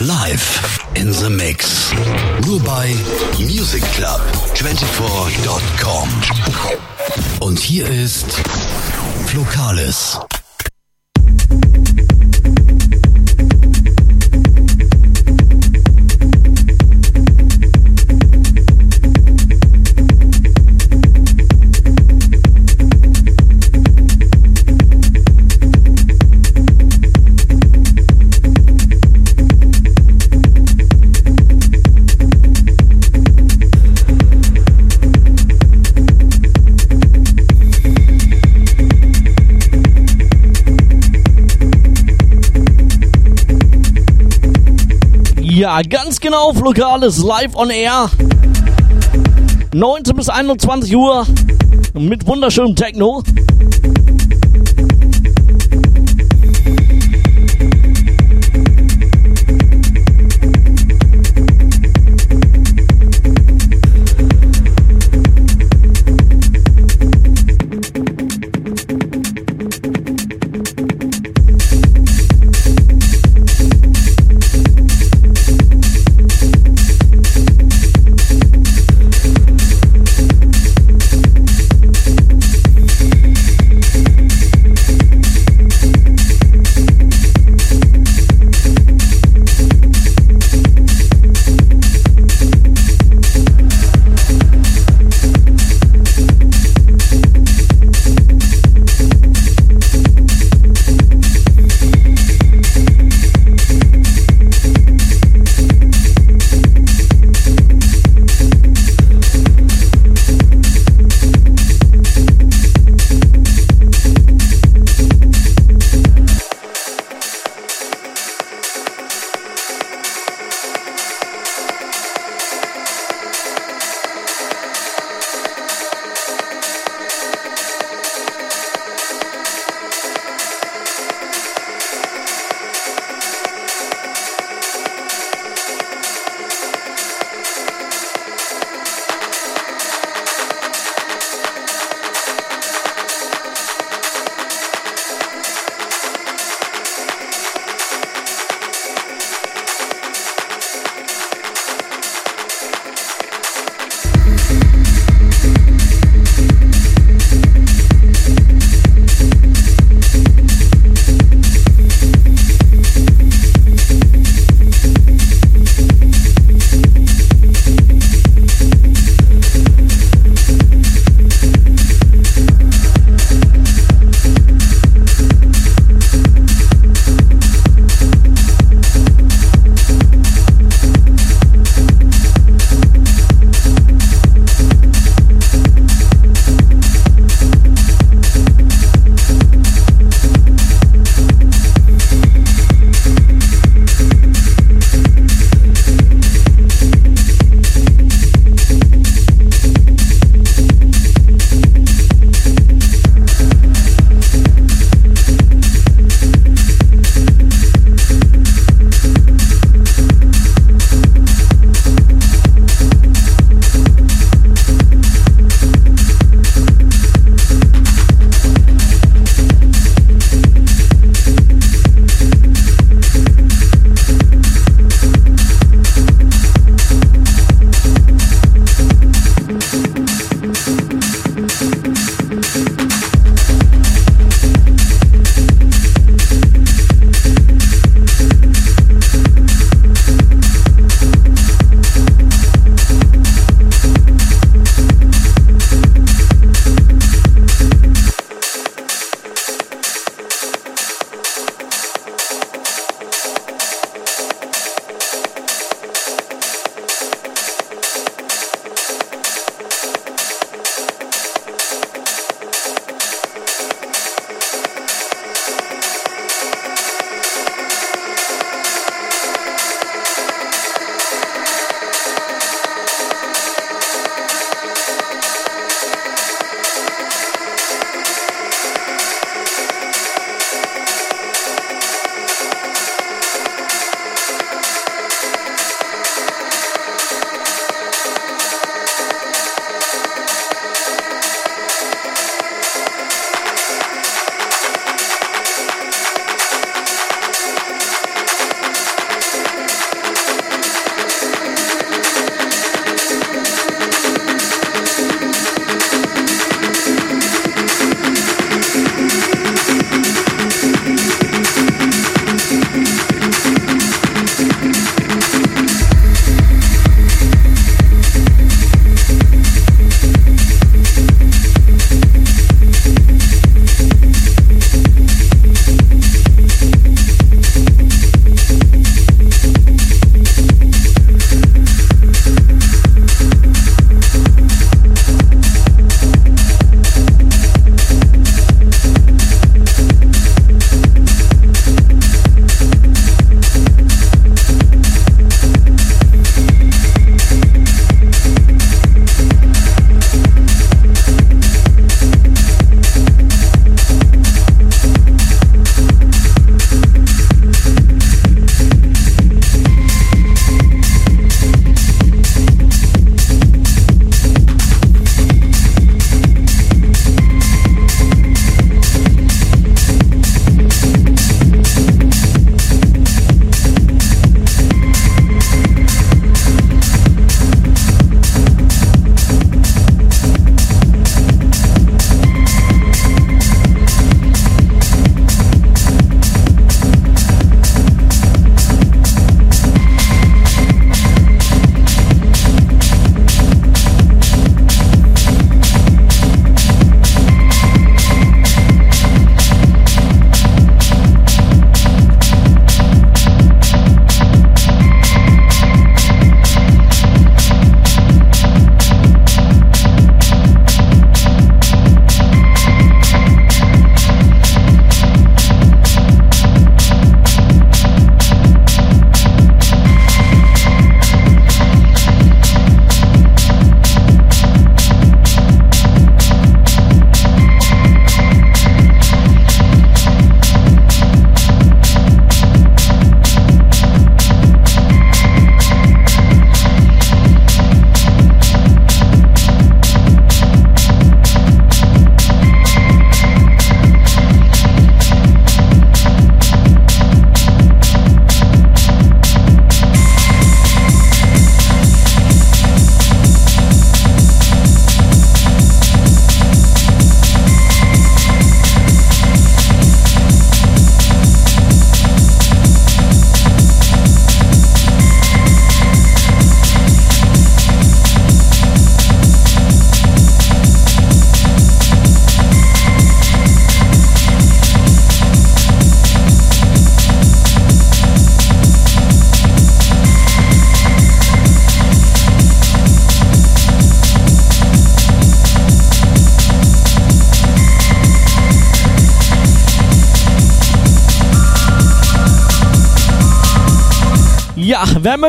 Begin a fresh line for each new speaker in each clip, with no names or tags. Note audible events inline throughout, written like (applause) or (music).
Live in the Mix. Nur bei MusicClub24.com. Und hier ist Flocalis.
Ja, ganz genau, Lokales live on air. 19 bis 21 Uhr mit wunderschönem Techno.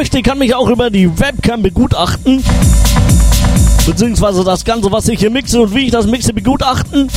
Möchte, kann mich auch über die Webcam begutachten. Beziehungsweise das Ganze, was ich hier mixe und wie ich das mixe, begutachten.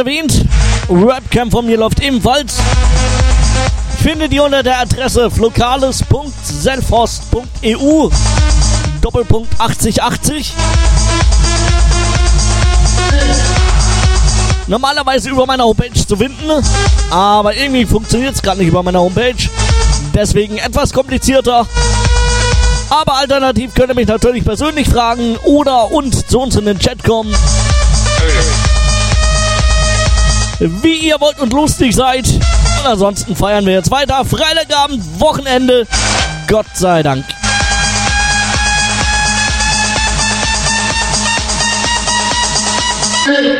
Erwähnt, Webcam von mir läuft ebenfalls. Findet ihr unter der Adresse flokales.selfhost.eu Doppelpunkt 8080. Normalerweise über meiner Homepage zu finden, aber irgendwie funktioniert es gerade nicht über meiner Homepage. Deswegen etwas komplizierter. Aber alternativ könnt ihr mich natürlich persönlich fragen oder und zu uns in den Chat kommen wie ihr wollt und lustig seid. Und ansonsten feiern wir jetzt weiter. Freitagabend, Wochenende. Gott sei Dank.
Hey.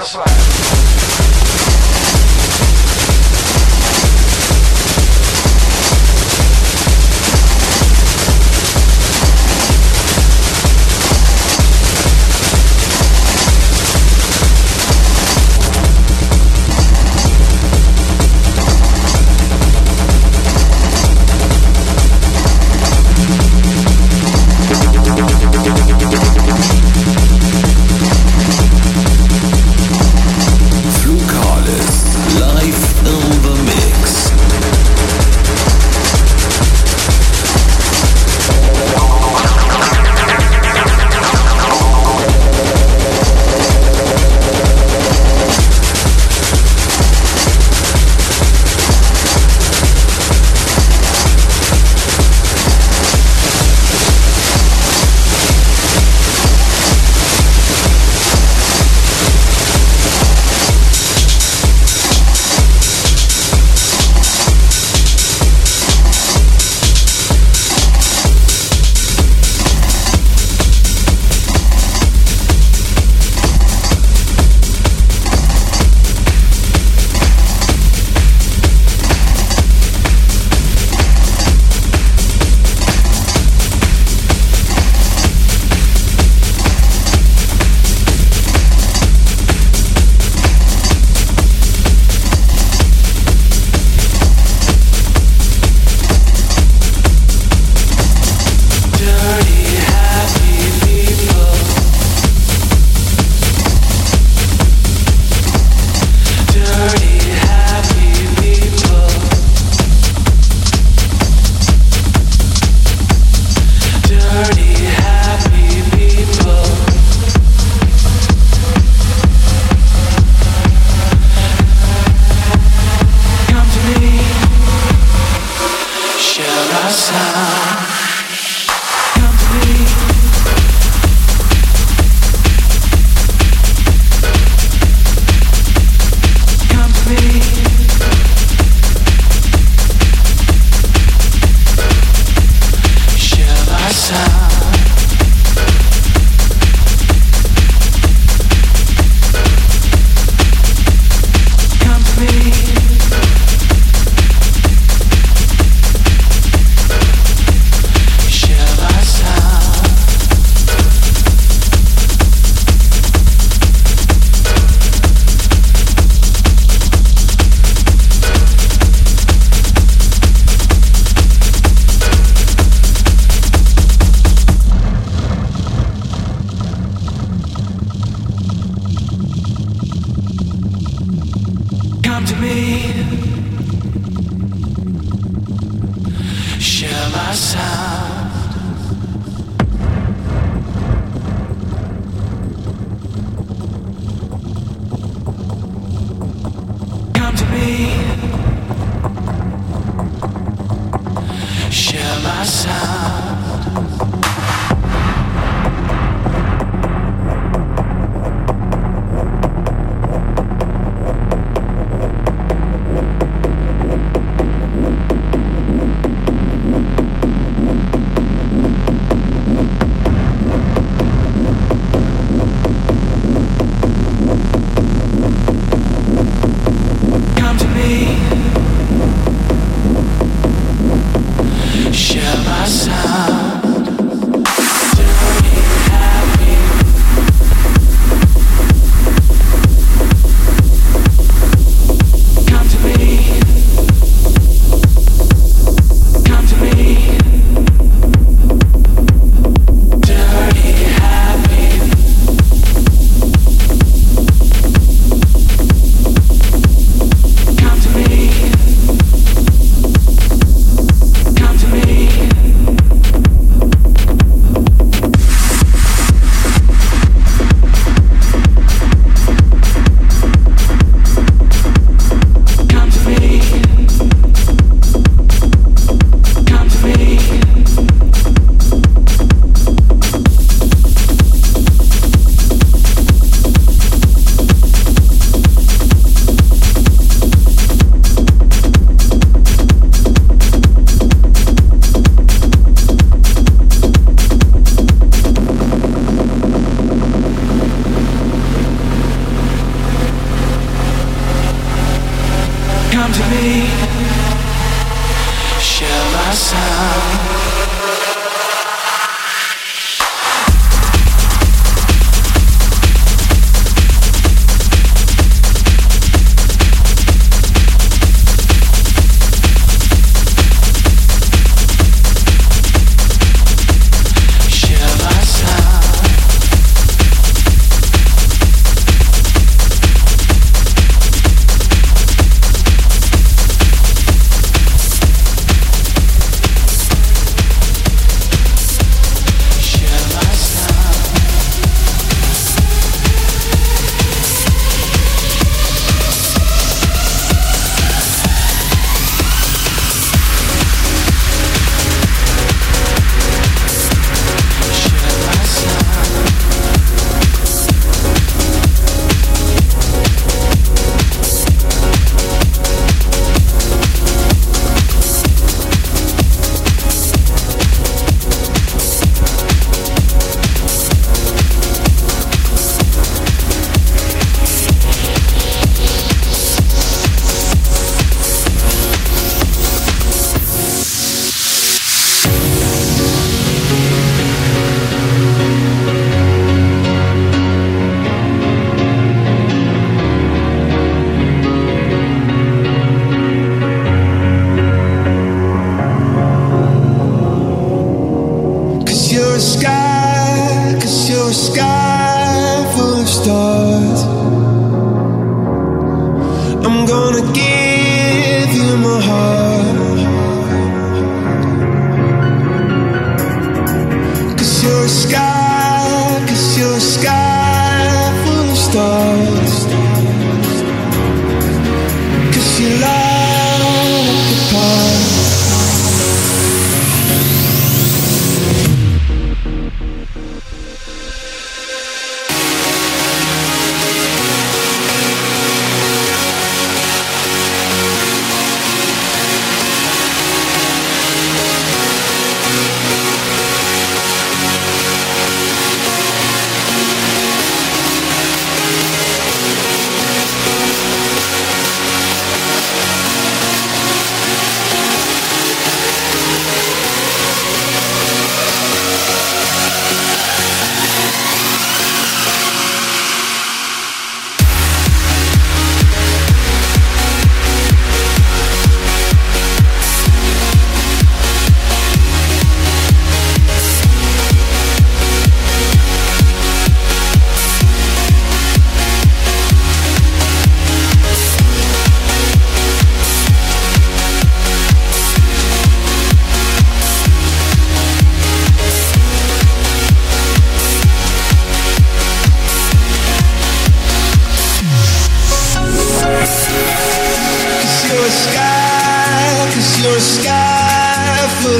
Flash.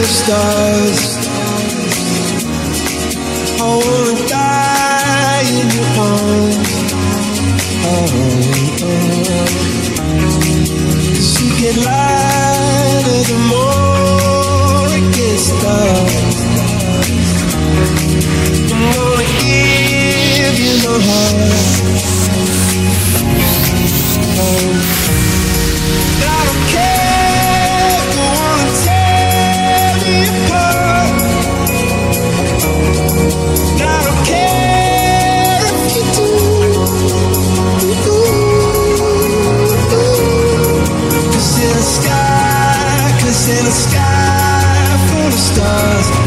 Of stars. I wanna die in your arms. Oh, oh. You get lighter the more it gets dark. I'm gonna give you my heart. Stars,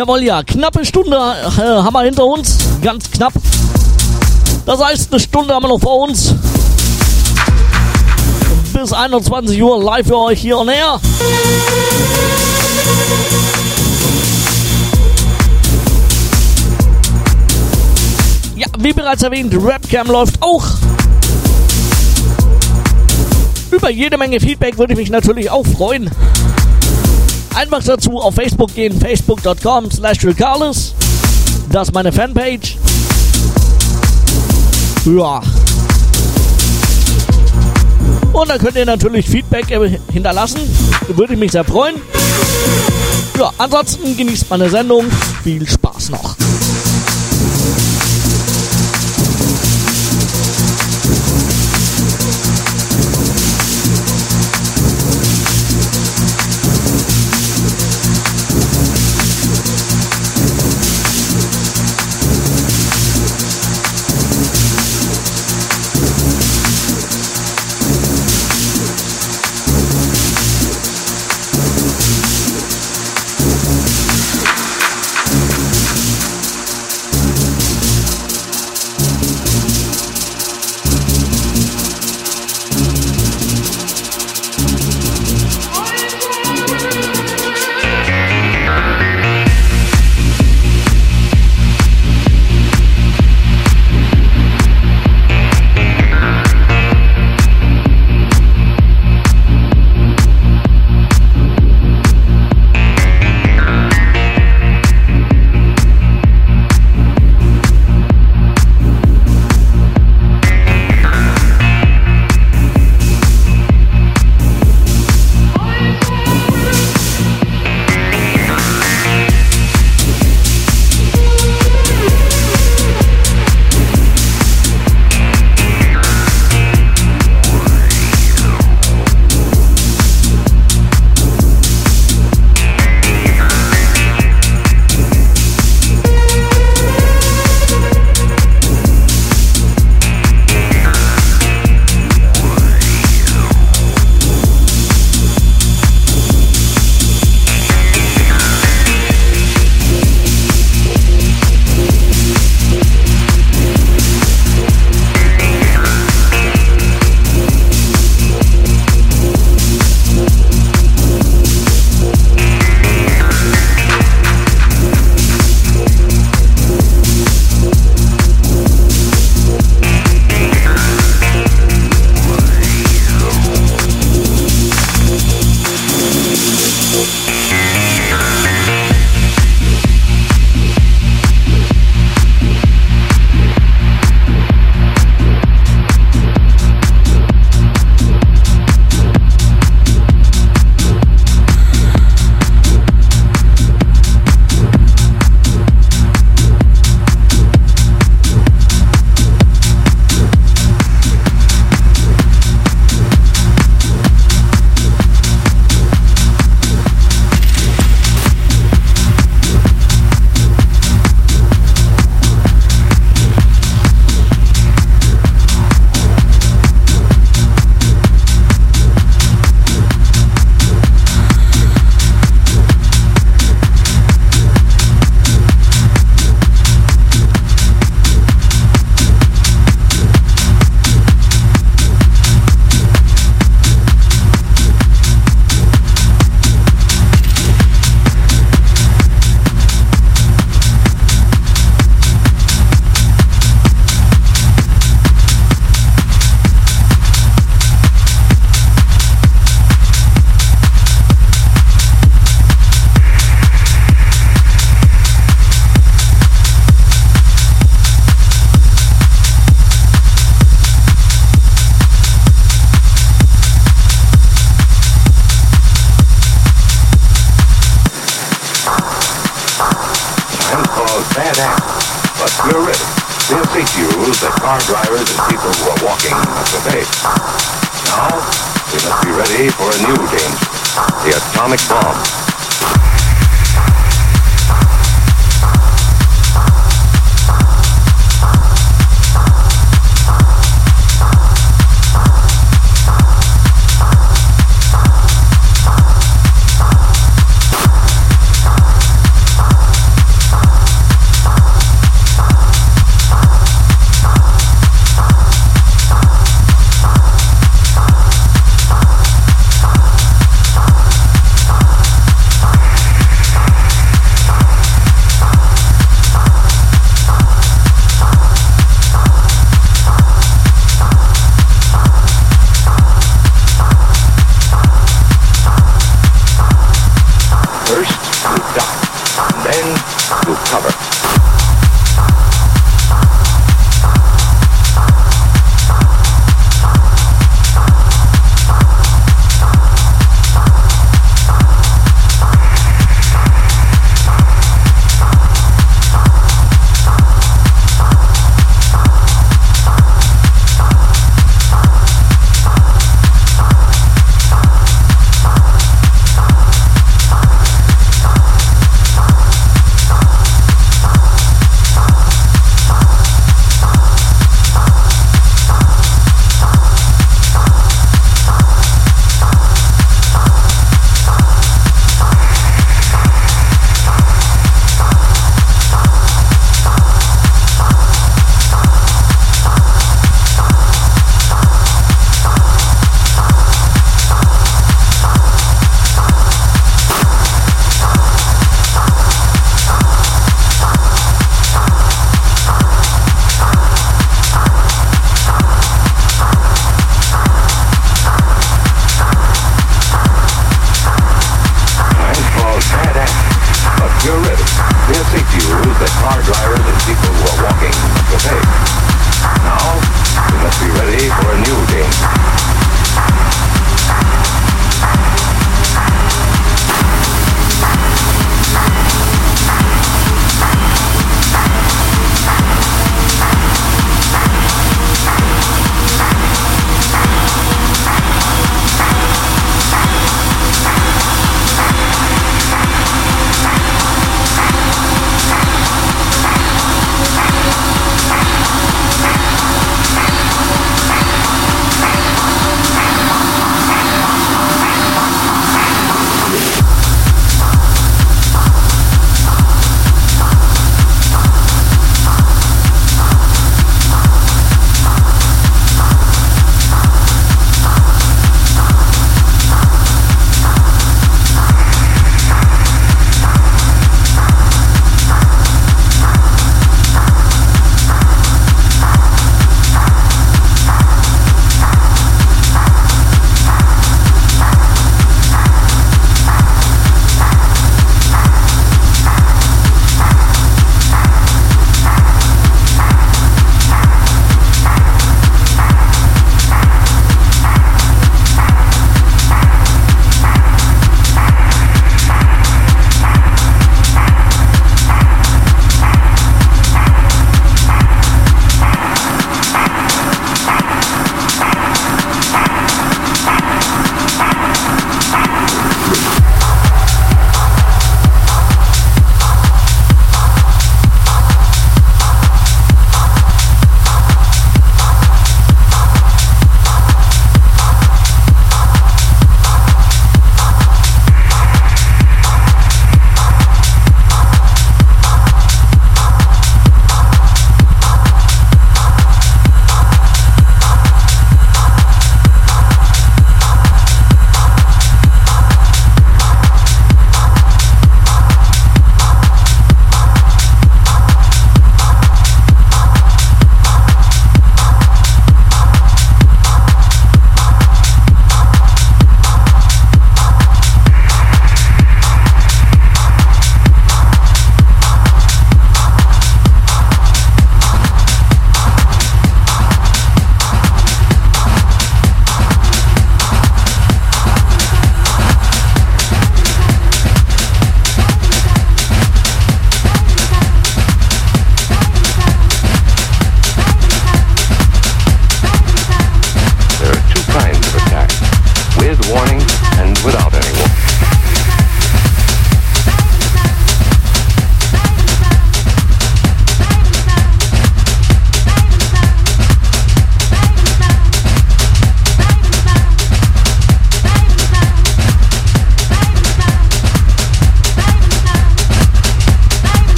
Jawohl, ja, knappe Stunde äh, haben wir hinter uns. Ganz knapp. Das heißt, eine Stunde haben wir noch vor uns. Bis 21 Uhr live für euch hier und her. Ja, wie bereits erwähnt, Rapcam läuft auch. Über jede Menge Feedback würde ich mich natürlich auch freuen. Einfach dazu auf Facebook gehen, facebook.com slash Das ist meine Fanpage. Ja. Und da könnt ihr natürlich Feedback hinterlassen. Würde ich mich sehr freuen. Ja, ansonsten genießt meine Sendung. Viel Spaß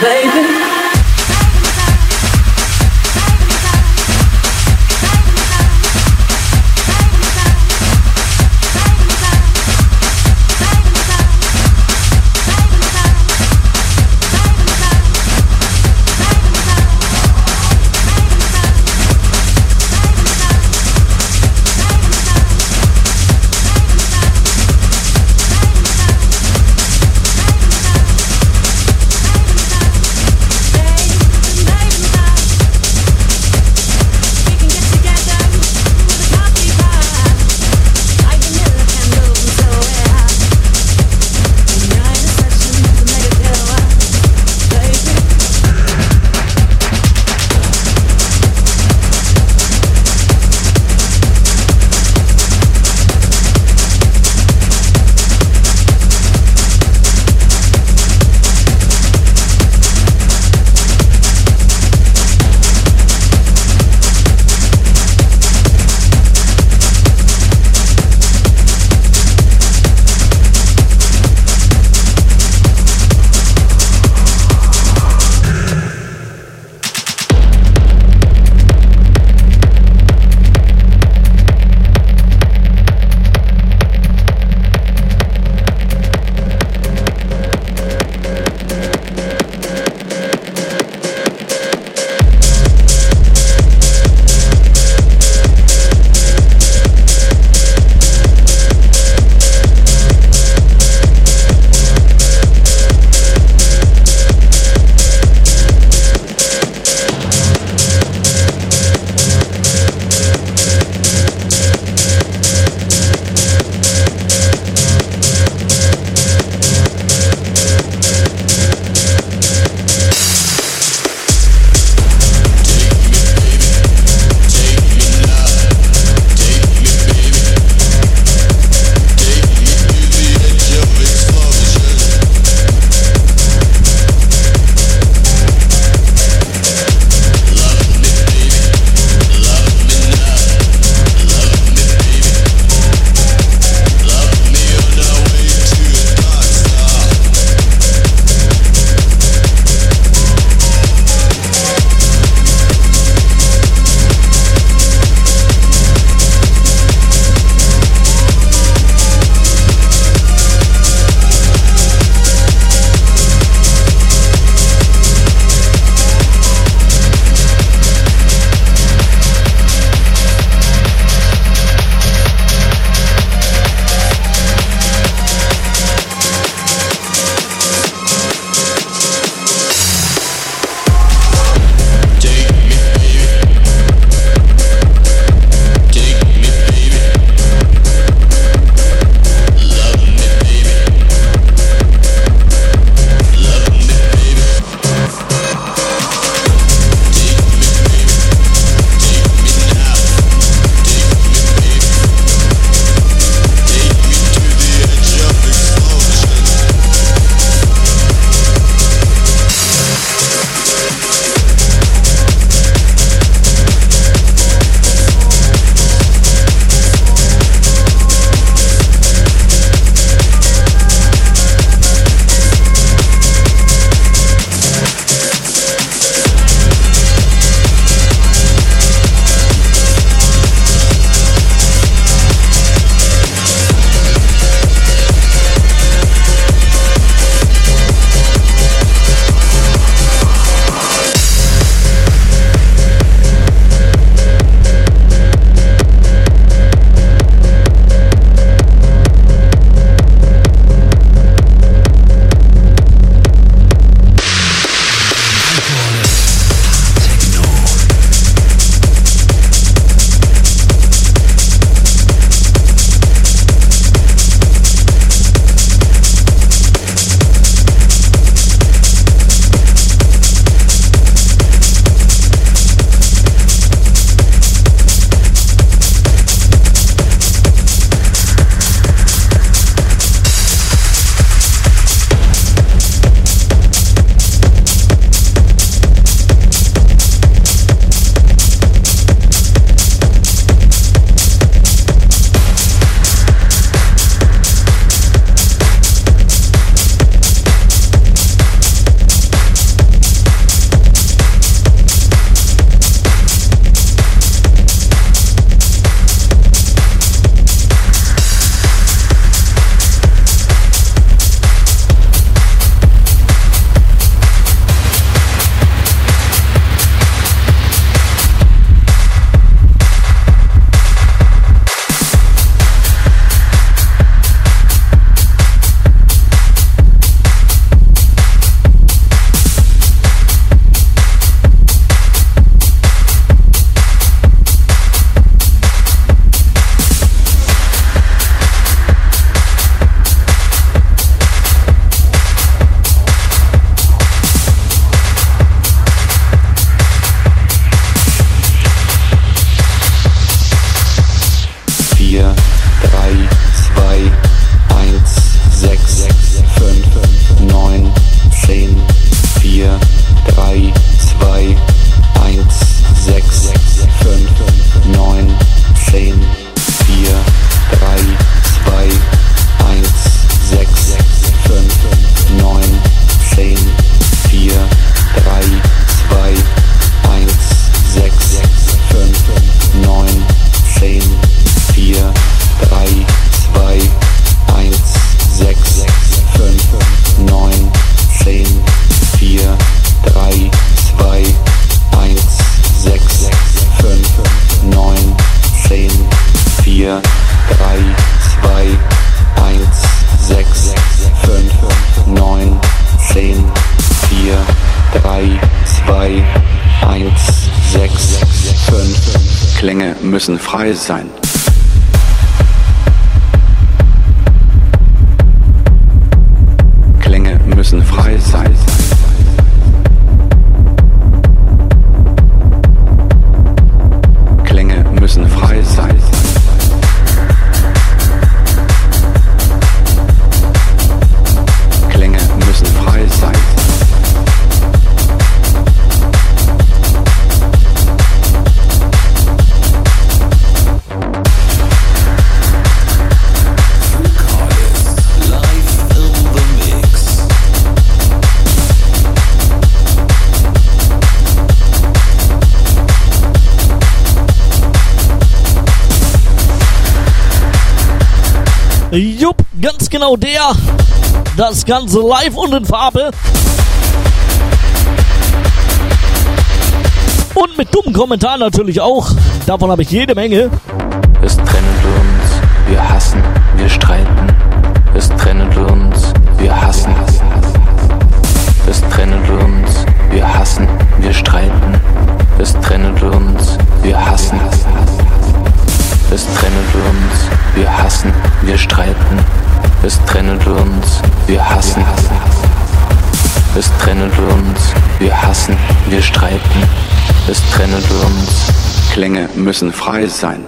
baby.
genau der. Das Ganze live und in Farbe. Und mit dummen Kommentaren natürlich auch. Davon habe ich jede Menge.
Ist
Klänge müssen frei sein.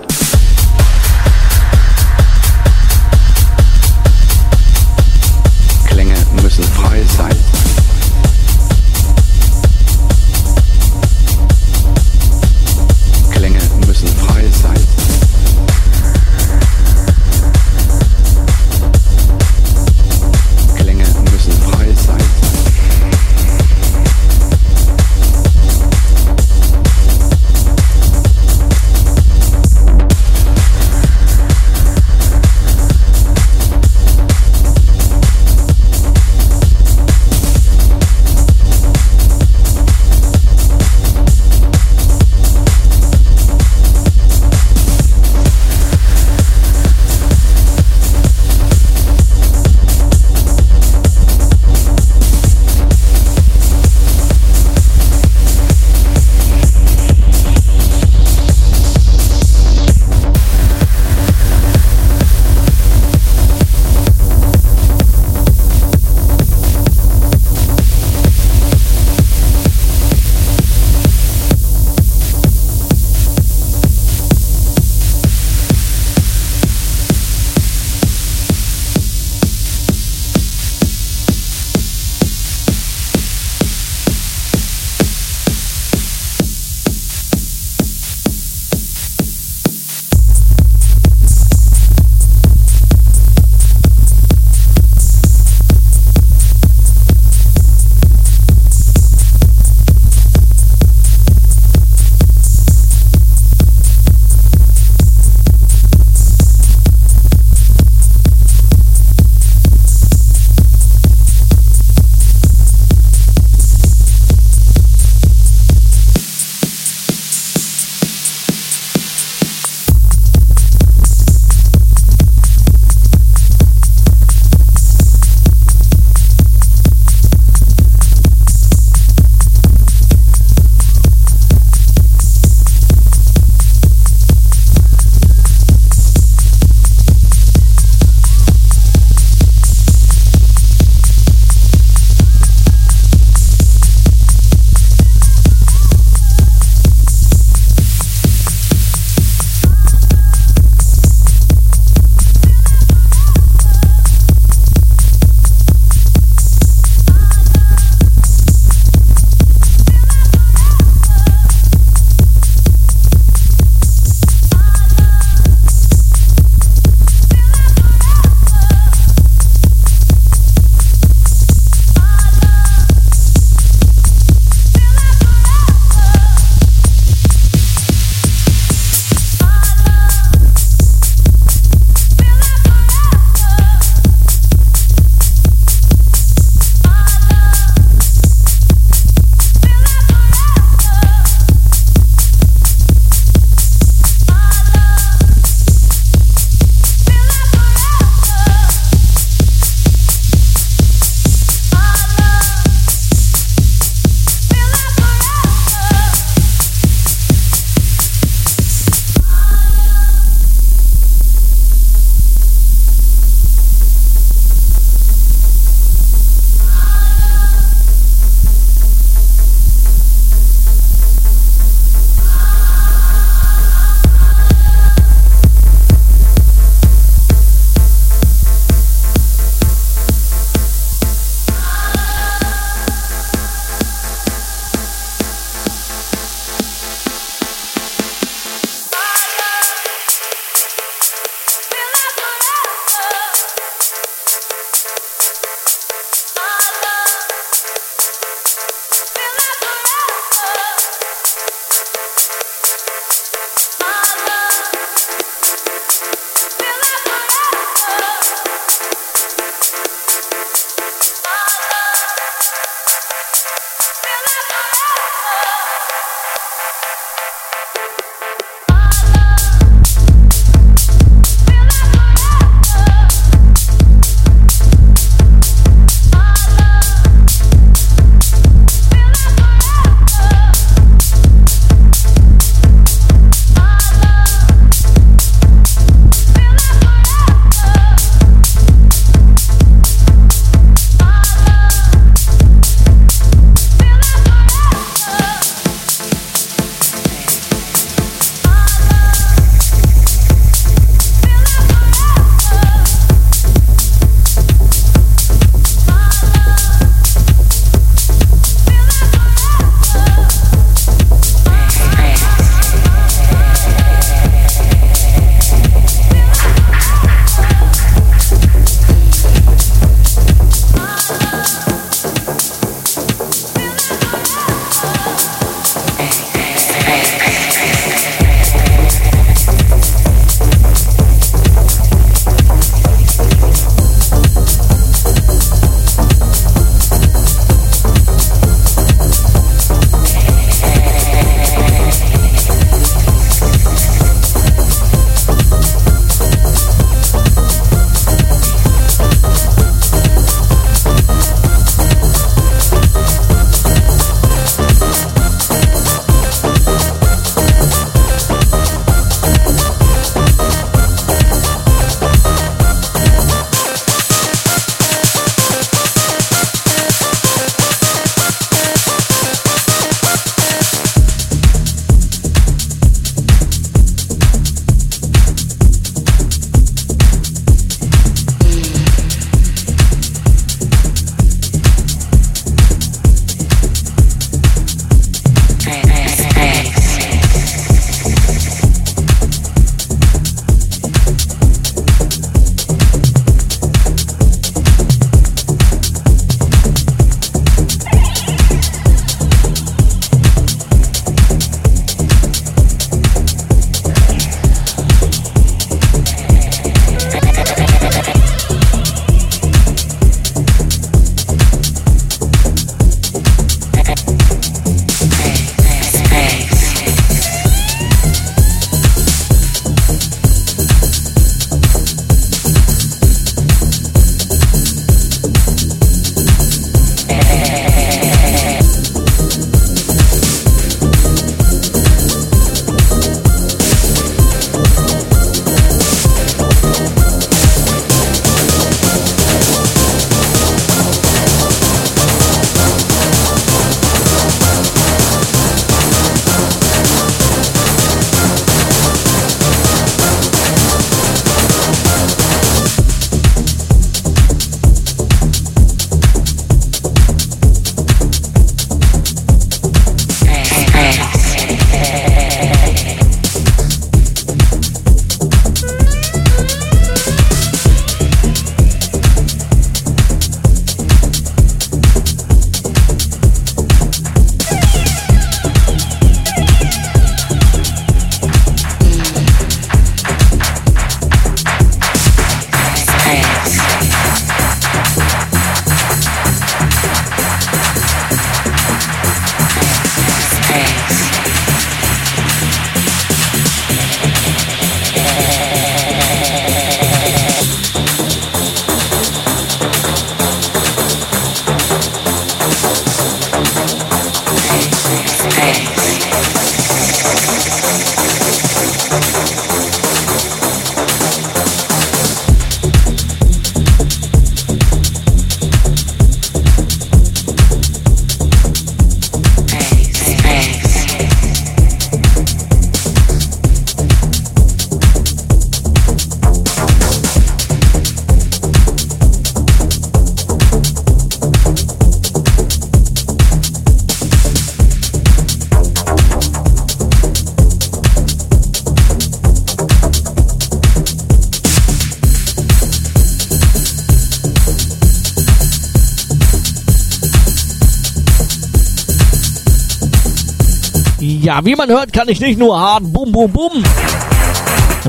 Ja, wie man hört, kann ich nicht nur hart bum bum bum.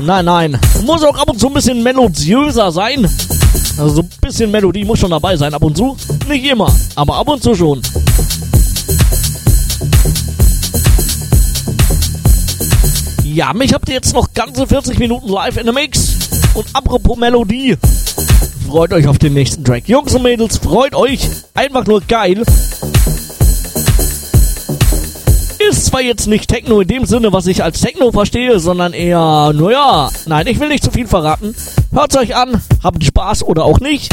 Nein, nein. Muss auch ab und zu ein bisschen melodiöser sein. Also so ein bisschen Melodie muss schon dabei sein, ab und zu. Nicht immer, aber ab und zu schon. Ja, mich habt ihr jetzt noch ganze 40 Minuten live in der Mix. Und apropos Melodie. Freut euch auf den nächsten Track. Jungs und Mädels, freut euch. Einfach nur geil. Ist zwar jetzt nicht Techno in dem Sinne, was ich als Techno verstehe, sondern eher, naja, nein, ich will nicht zu viel verraten. Hört's euch an, habt Spaß oder auch nicht.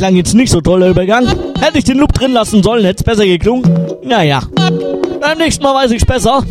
Klang jetzt nicht so toll, der Übergang. Hätte ich den Loop drin lassen sollen, hätte es besser geklungen. Naja. Beim nächsten Mal weiß ich's besser.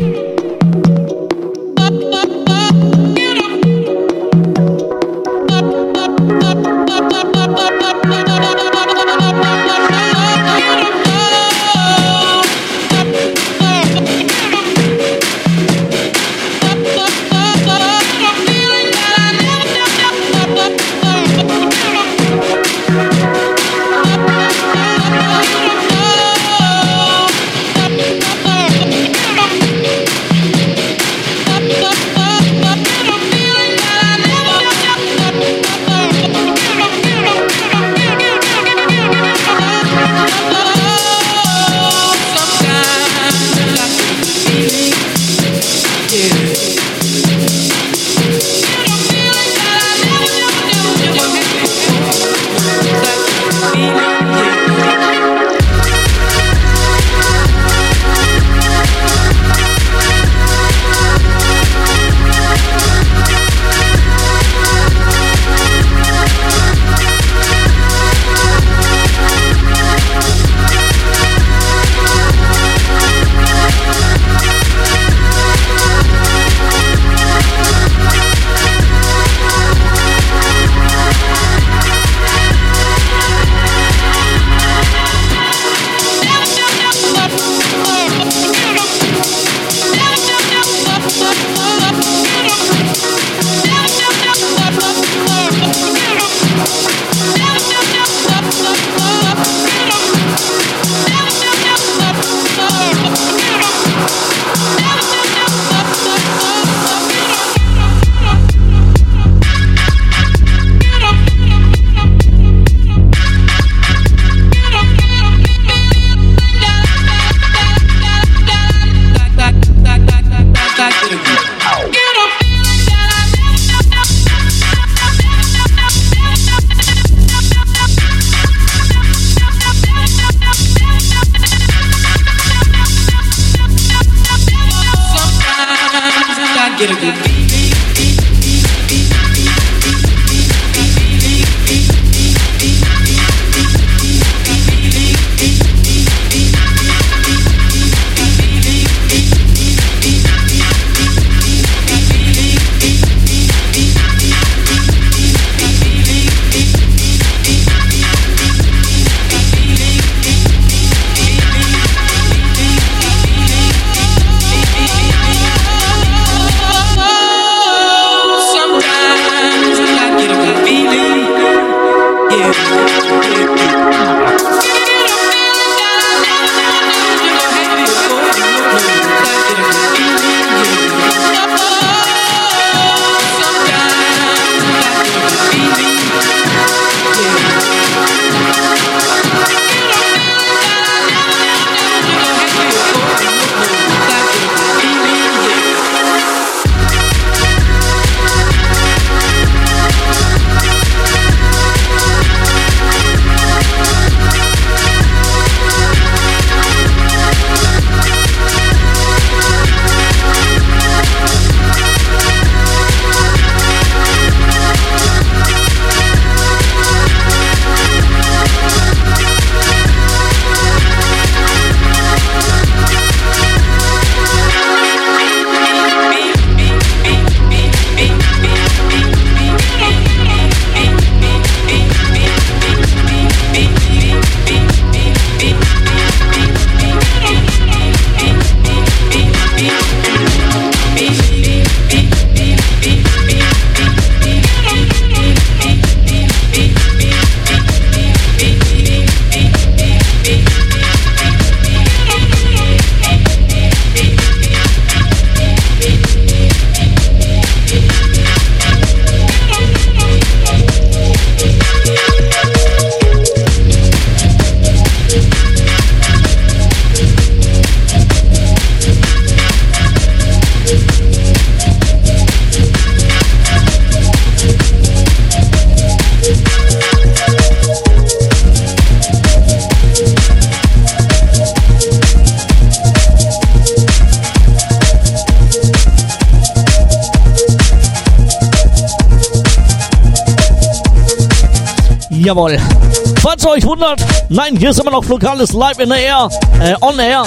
Falls ihr euch wundert, nein, hier ist immer noch lokales Live in the Air, äh, on Air,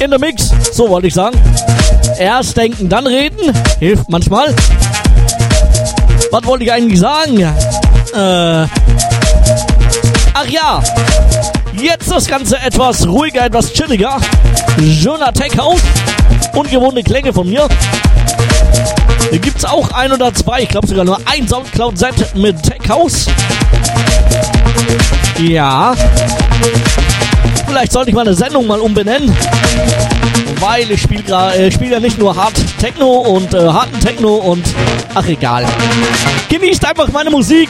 in the Mix, so wollte ich sagen. Erst denken, dann reden, hilft manchmal. Was wollte ich eigentlich sagen? Äh, ach ja, jetzt das Ganze etwas ruhiger, etwas chilliger. Schöner Tech House, ungewohnte Klänge von mir. Hier es auch ein oder zwei, ich glaube sogar nur ein Soundcloud-Set mit Tech House. Ja. Vielleicht sollte ich meine Sendung mal umbenennen. Weil ich spiele äh, spiel ja nicht nur Hard Techno und äh, harten Techno und ach egal. Genießt einfach meine Musik.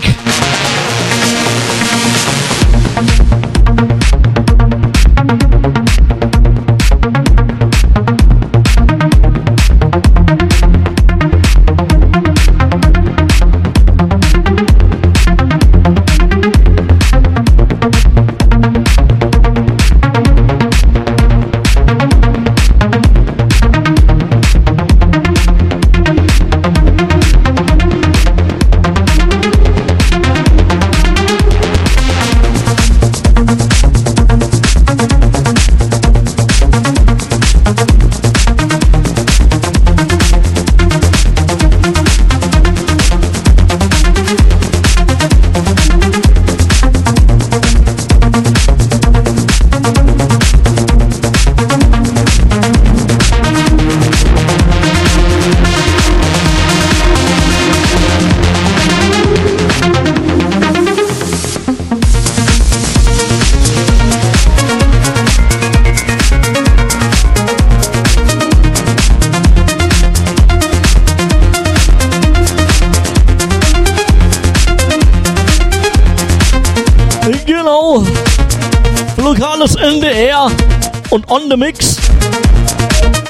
Und on the mix.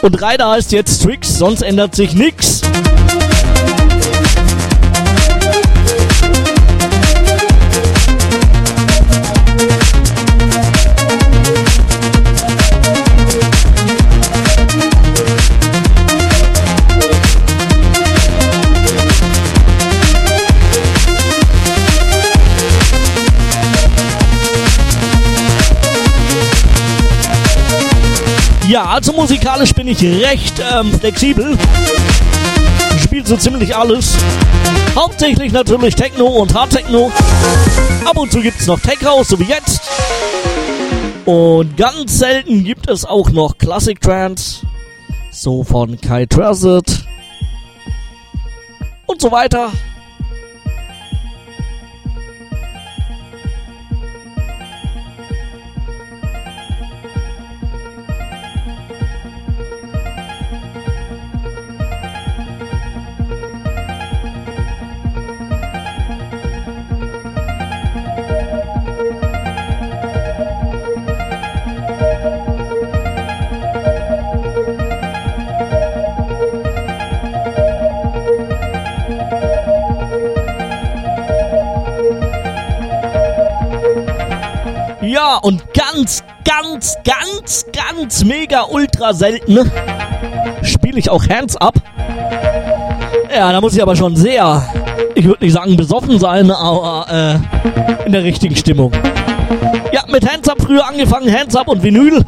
Und Ryder heißt jetzt Tricks, sonst ändert sich nichts. Also musikalisch bin ich recht ähm, flexibel. Spielt so ziemlich alles. Hauptsächlich natürlich Techno und Hard Techno. Ab und zu gibt es noch Tech House, so wie jetzt. Und ganz selten gibt es auch noch Classic Trance. So von Kai Trusset. Und so weiter. Ja, und ganz, ganz, ganz, ganz mega ultra selten spiele ich auch Hands Up. Ja, da muss ich aber schon sehr, ich würde nicht sagen besoffen sein, aber äh, in der richtigen Stimmung. Ja, mit Hands Up früher angefangen, Hands Up und Vinyl.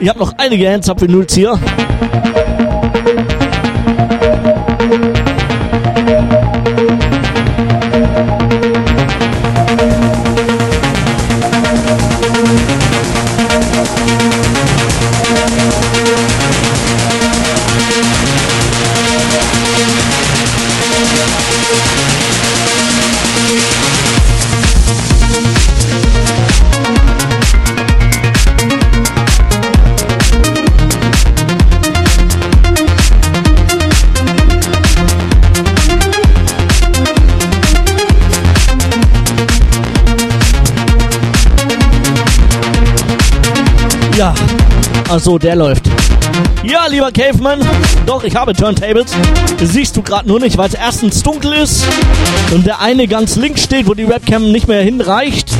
Ich habe noch einige Hands Up Vinyls hier. Also der läuft. Ja, lieber Caveman, doch, ich habe Turntables. Siehst du gerade nur nicht, weil es erstens dunkel ist und der eine ganz links steht, wo die Webcam nicht mehr hinreicht.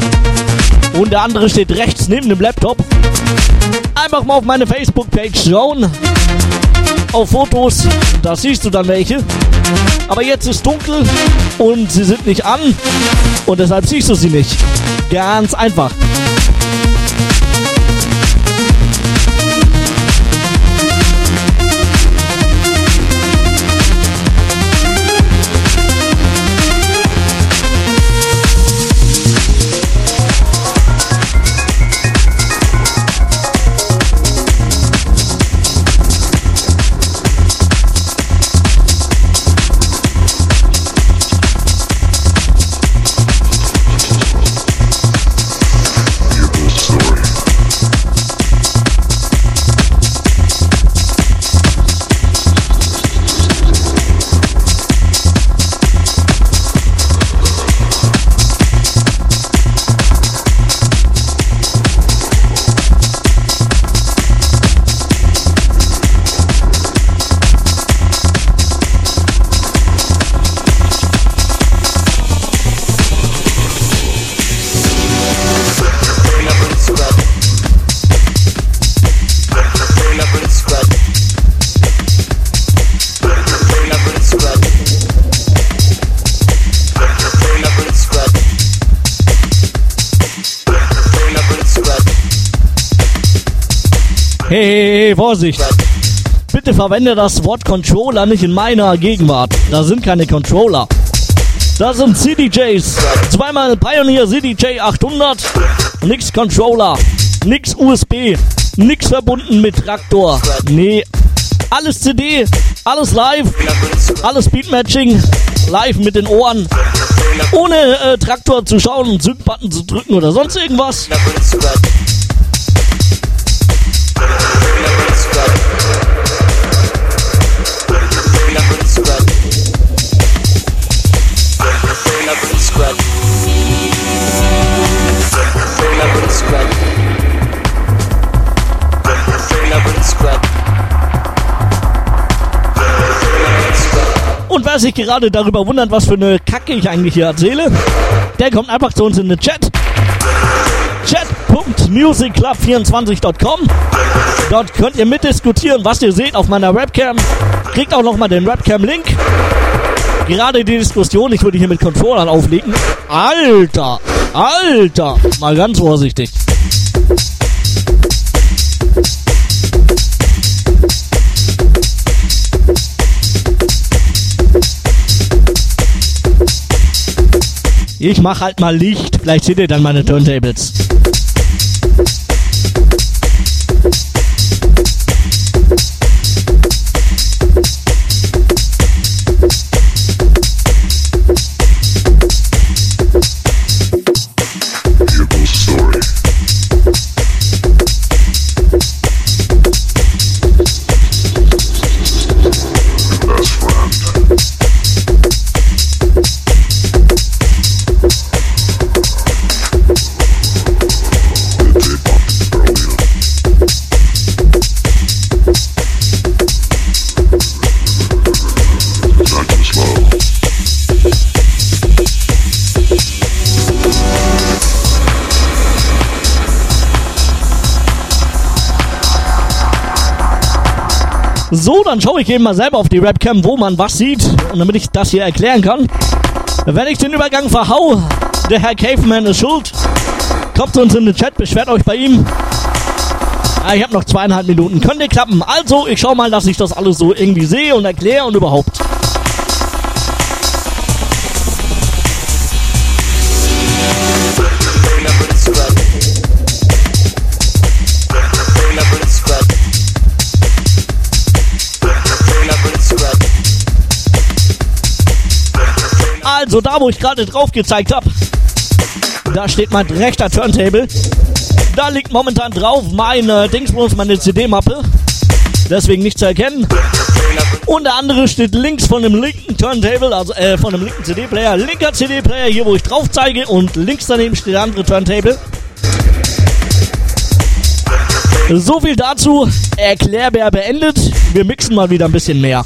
und der andere steht rechts neben dem Laptop. Einfach mal auf meine Facebook-Page schauen. Auf Fotos, da siehst du dann welche. Aber jetzt ist dunkel und sie sind nicht an und deshalb siehst du sie nicht. Ganz einfach. Hey, Vorsicht! Bitte verwende das Wort Controller nicht in meiner Gegenwart. Da sind keine Controller. Das sind CDJs. Zweimal Pioneer CDJ 800. Nix Controller. Nix USB. Nix verbunden mit Traktor. Nee. Alles CD. Alles live. Alles Beatmatching. Live mit den Ohren. Ohne äh, Traktor zu schauen und Sync-Button zu drücken oder sonst irgendwas. Und wer sich gerade darüber wundert, was für eine Kacke ich eigentlich hier erzähle, der kommt einfach zu uns in den Chat. Chat.musicclub24.com Dort könnt ihr mitdiskutieren, was ihr seht auf meiner Webcam. Kriegt auch nochmal den Webcam-Link. Gerade die Diskussion, ich würde hier mit Controllern auflegen. Alter, Alter, mal ganz vorsichtig. Ich mach halt mal Licht, vielleicht seht ihr dann meine Turntables. So, dann schaue ich eben mal selber auf die Webcam, wo man was sieht. Und damit ich das hier erklären kann, wenn ich den Übergang verhau, der Herr Caveman ist schuld. Kommt uns in den Chat, beschwert euch bei ihm. Ah, ich habe noch zweieinhalb Minuten. Könnte klappen. Also, ich schaue mal, dass ich das alles so irgendwie sehe und erkläre und überhaupt. Also da, wo ich gerade drauf gezeigt habe, da steht mein rechter Turntable. Da liegt momentan drauf meine Dingsbums, meine CD-Mappe. Deswegen nicht zu erkennen. Und der andere steht links von dem linken Turntable, also äh, von dem linken CD-Player. Linker CD-Player hier, wo ich drauf zeige. Und links daneben steht der andere Turntable. So viel dazu. Erklärbär beendet. Wir mixen mal wieder ein bisschen mehr.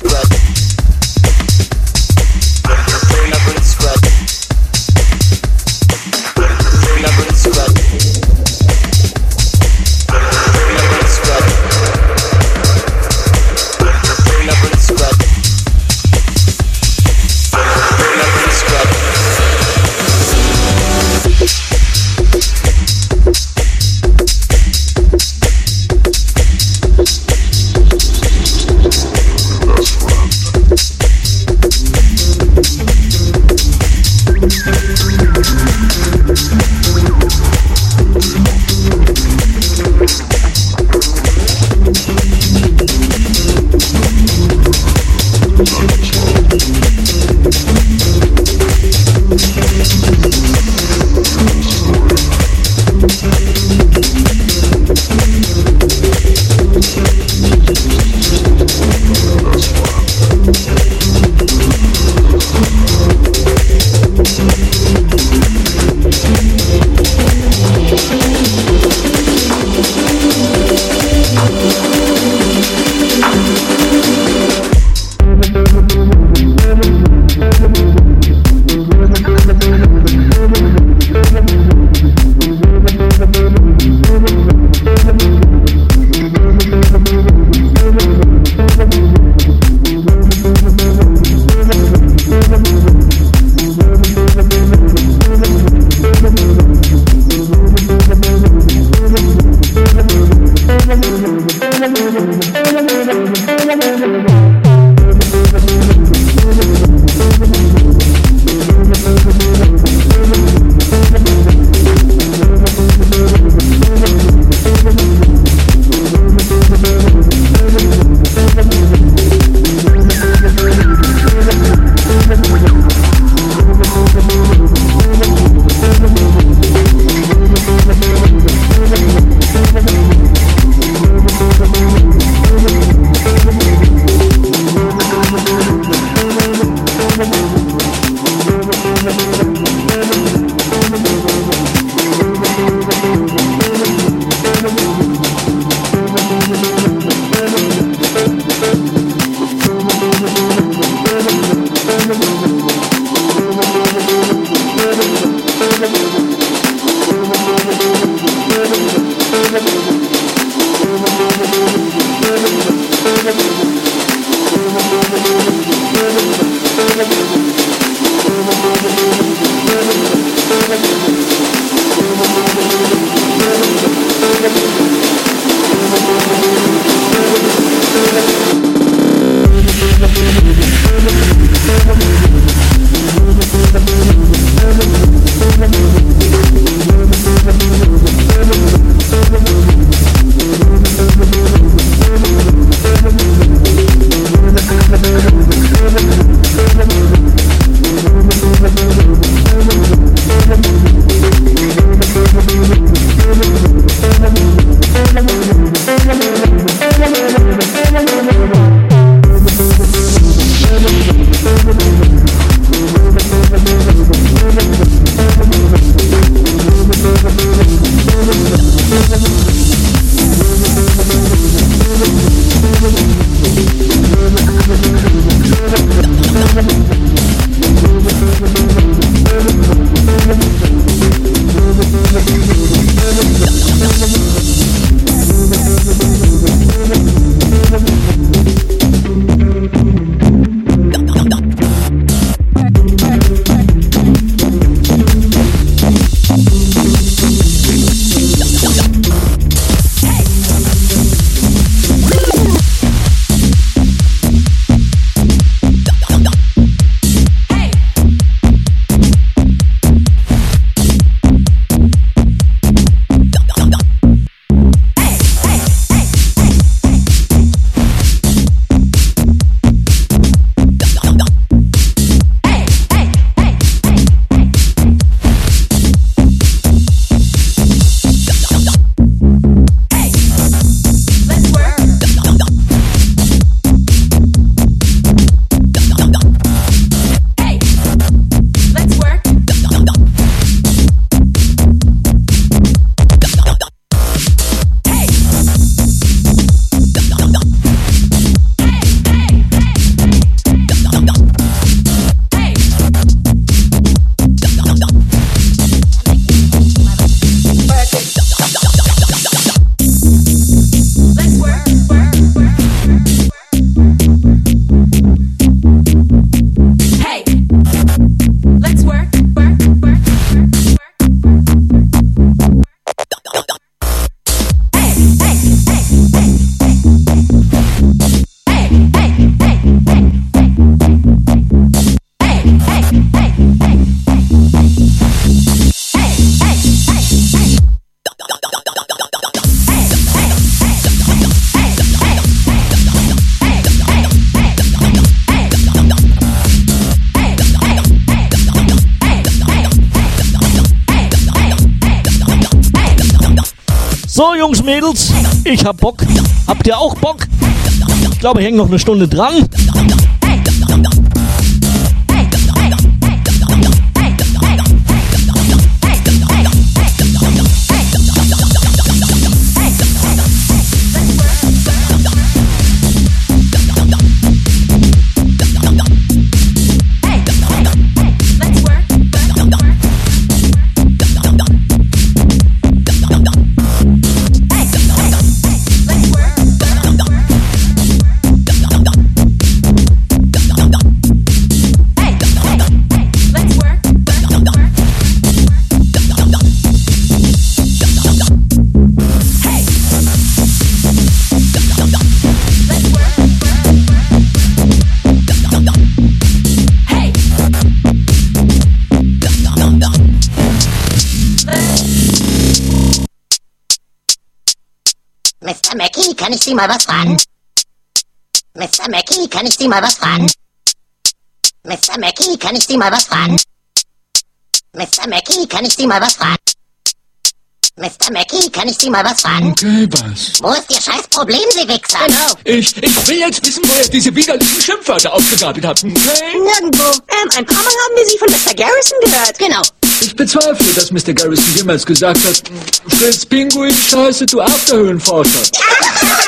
Jungs, Mädels, ich hab Bock. Habt ihr auch Bock? Ich glaube, ich hänge noch eine Stunde dran.
Sie mal was fragen? Mr. Mackey, kann ich Sie mal was fragen? Mr. Mackey, kann ich Sie mal was fragen? Mr. Mackey, kann ich Sie mal was fragen? Mr. Mackey, kann ich Sie mal was fragen?
Okay, was?
Wo ist Ihr scheiß Problem, Sie Wichser? Genau.
Ich, ich will jetzt wissen, wo er diese widerlichen Schimpfwörter aufgegabelt hat. Okay?
Nirgendwo. Ähm, ein paar Mal haben wir Sie von Mr. Garrison gehört. Genau.
Ich bezweifle, dass Mr. Garrison jemals gesagt hat, Fritz Pinguin, scheiße, du Afterhöhlenforscher. (laughs)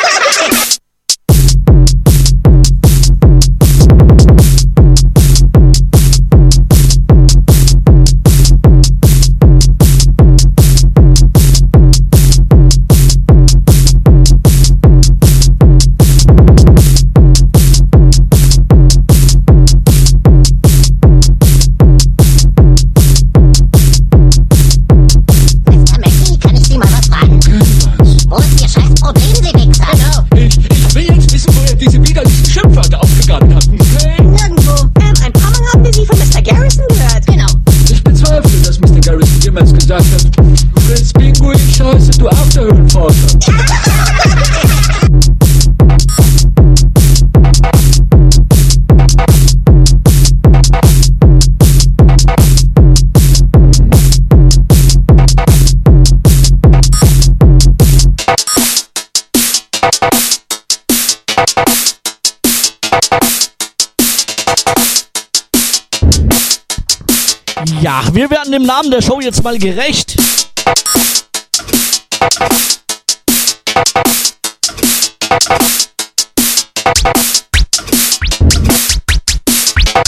Ja, wir werden dem Namen der Show jetzt mal gerecht.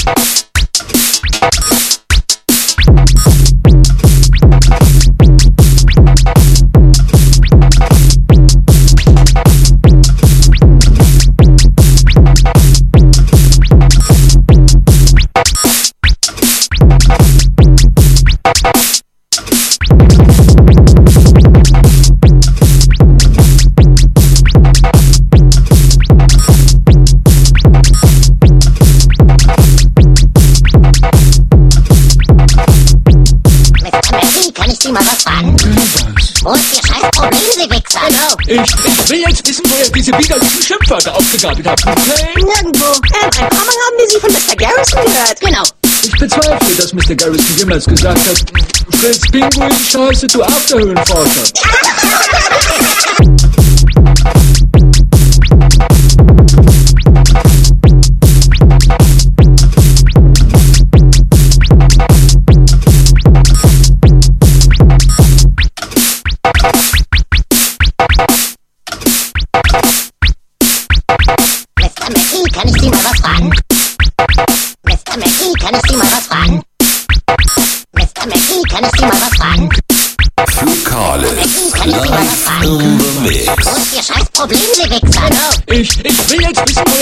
Mr. Ich,
ich will jetzt wissen, wo er diese widerlichen Schimpfwörter aufgegabelt hat. Okay?
Nirgendwo. Ein paar Mal haben wir Sie von Mr. Garrison gehört. Genau.
Ich bezweifle, dass Mr. Garrison jemals gesagt hat, Fritz Pinguin, scheiße, du Afterhöhlenforscher. (laughs)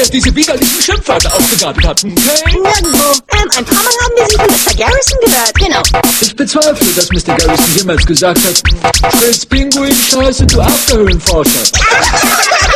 jetzt wissen, wo er diese widerlichen Schimpfwörter aufgegabelt hat. Okay?
Nirgendwo. Ähm, ein paar Mal haben wir Sie von Mr. Garrison gehört. Genau.
Ich bezweifle, dass Mr. Garrison jemals gesagt hat, Fritz Pinguin, scheiße, du Afterhöhlenforscher. (laughs)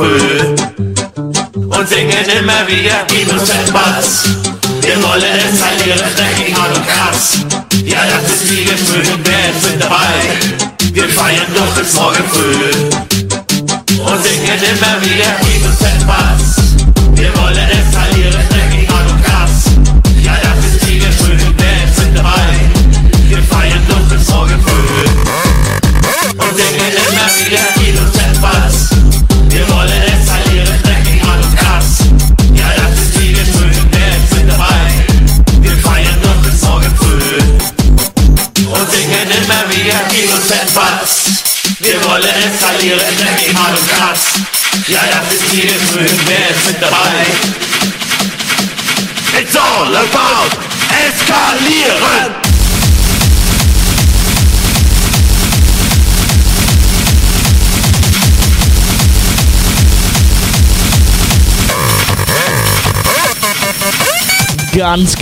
feu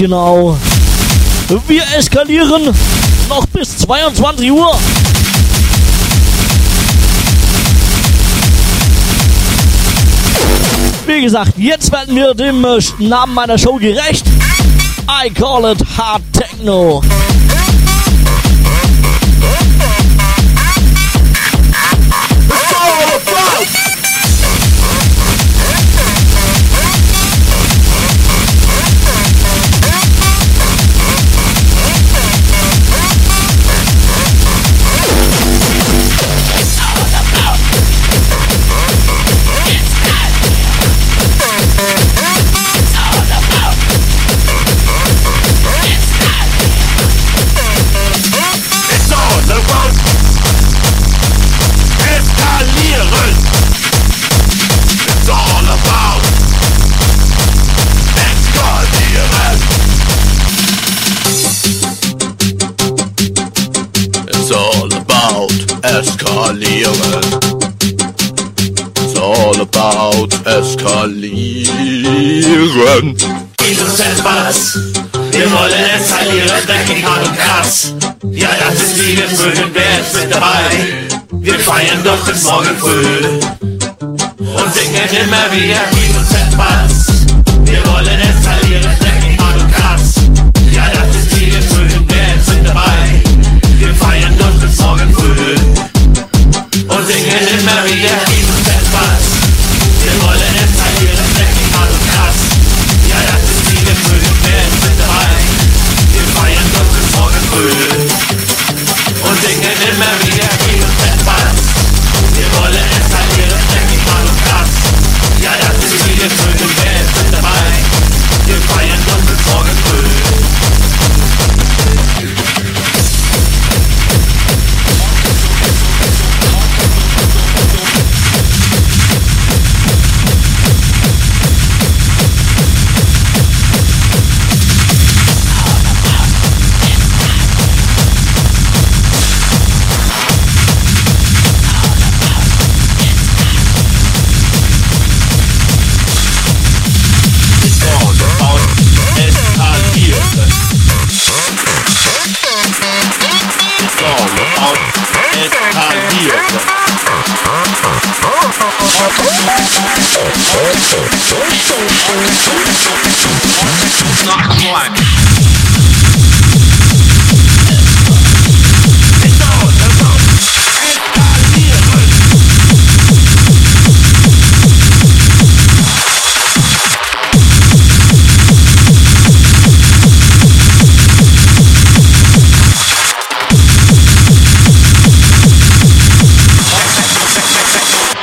Genau. Wir eskalieren noch bis 22 Uhr. Wie gesagt, jetzt werden wir dem Namen meiner Show gerecht. I call it Hard Techno.
Herz. Ja, das ist Liebe für den Wert mit dabei. Wir feiern doch bis morgen früh und singen immer wieder Liebe. Wir wollen Not one.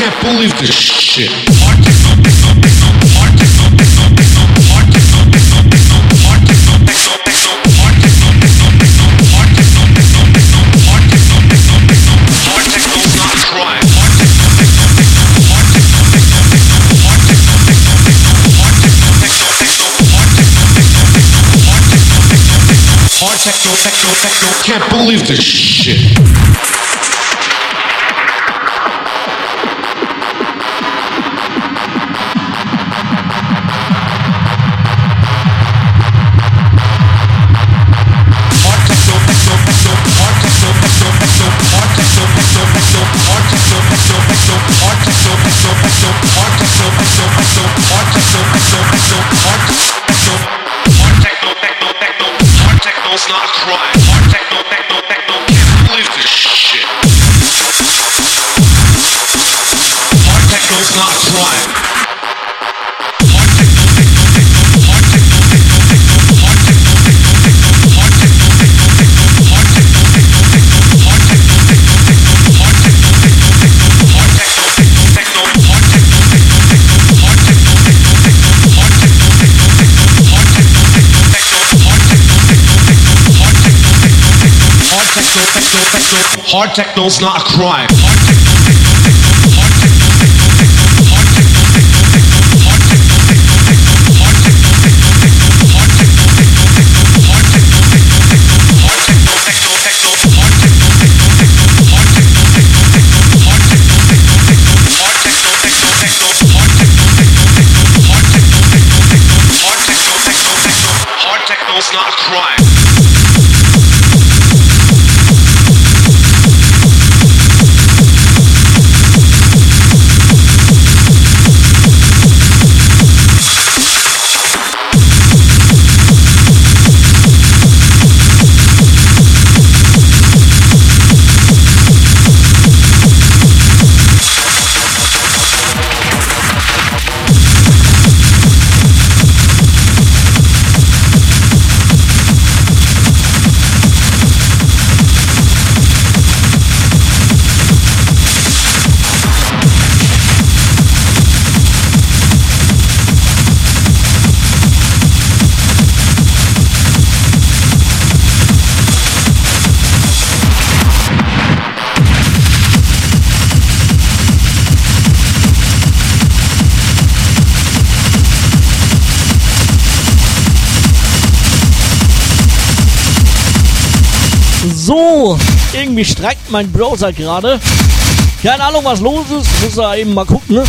Can't believe this shit. Can't believe this shit. hard techno's not a crime. Hard techno's not a crime.
Irgendwie streikt mein Browser gerade. Keine Ahnung, was los ist. Muss er eben mal gucken, ne?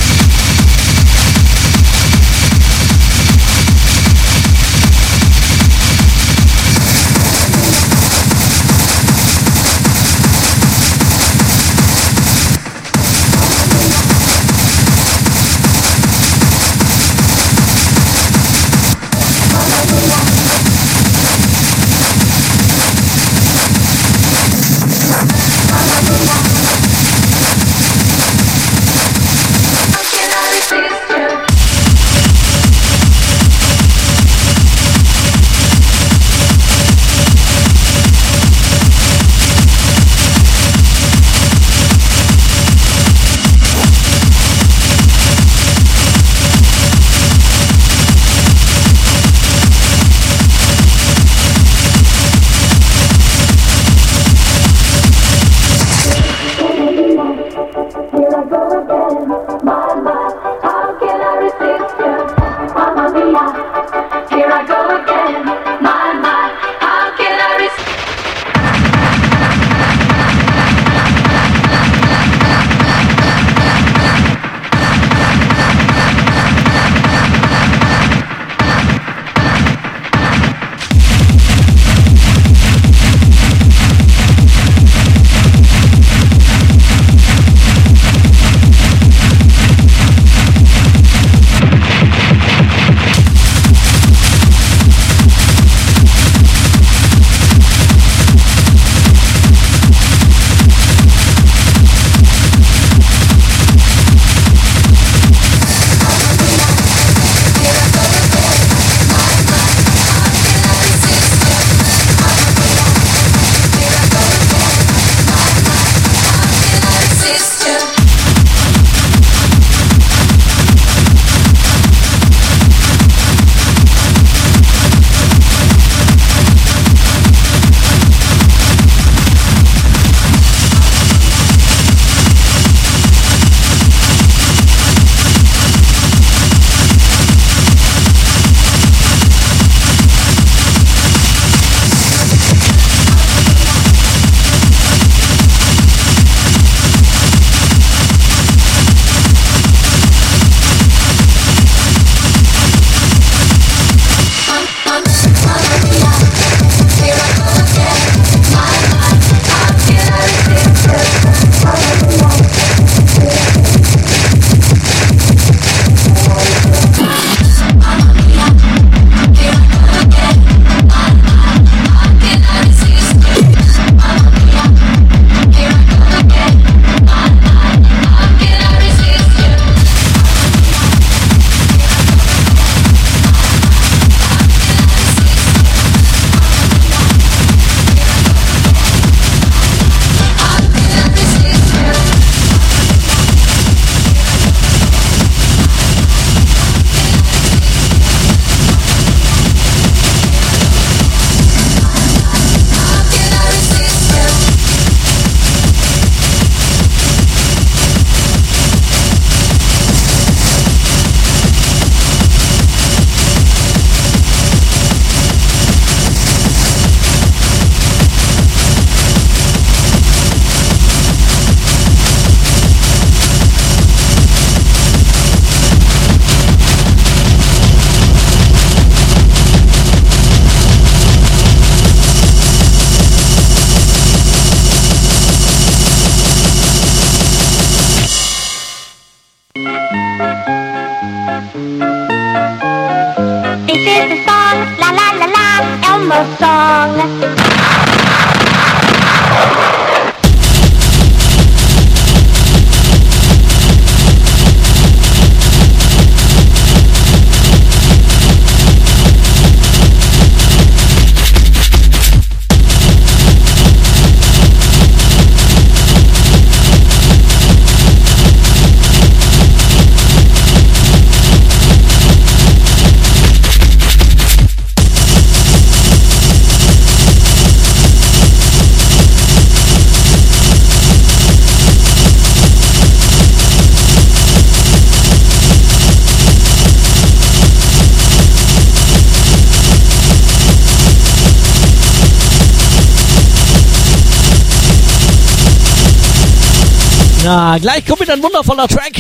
Gleich kommt wieder ein wundervoller Track.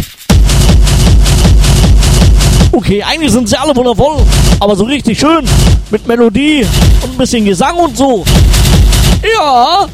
Okay, eigentlich sind sie alle wundervoll, aber so richtig schön. Mit Melodie und ein bisschen Gesang und so. Ja.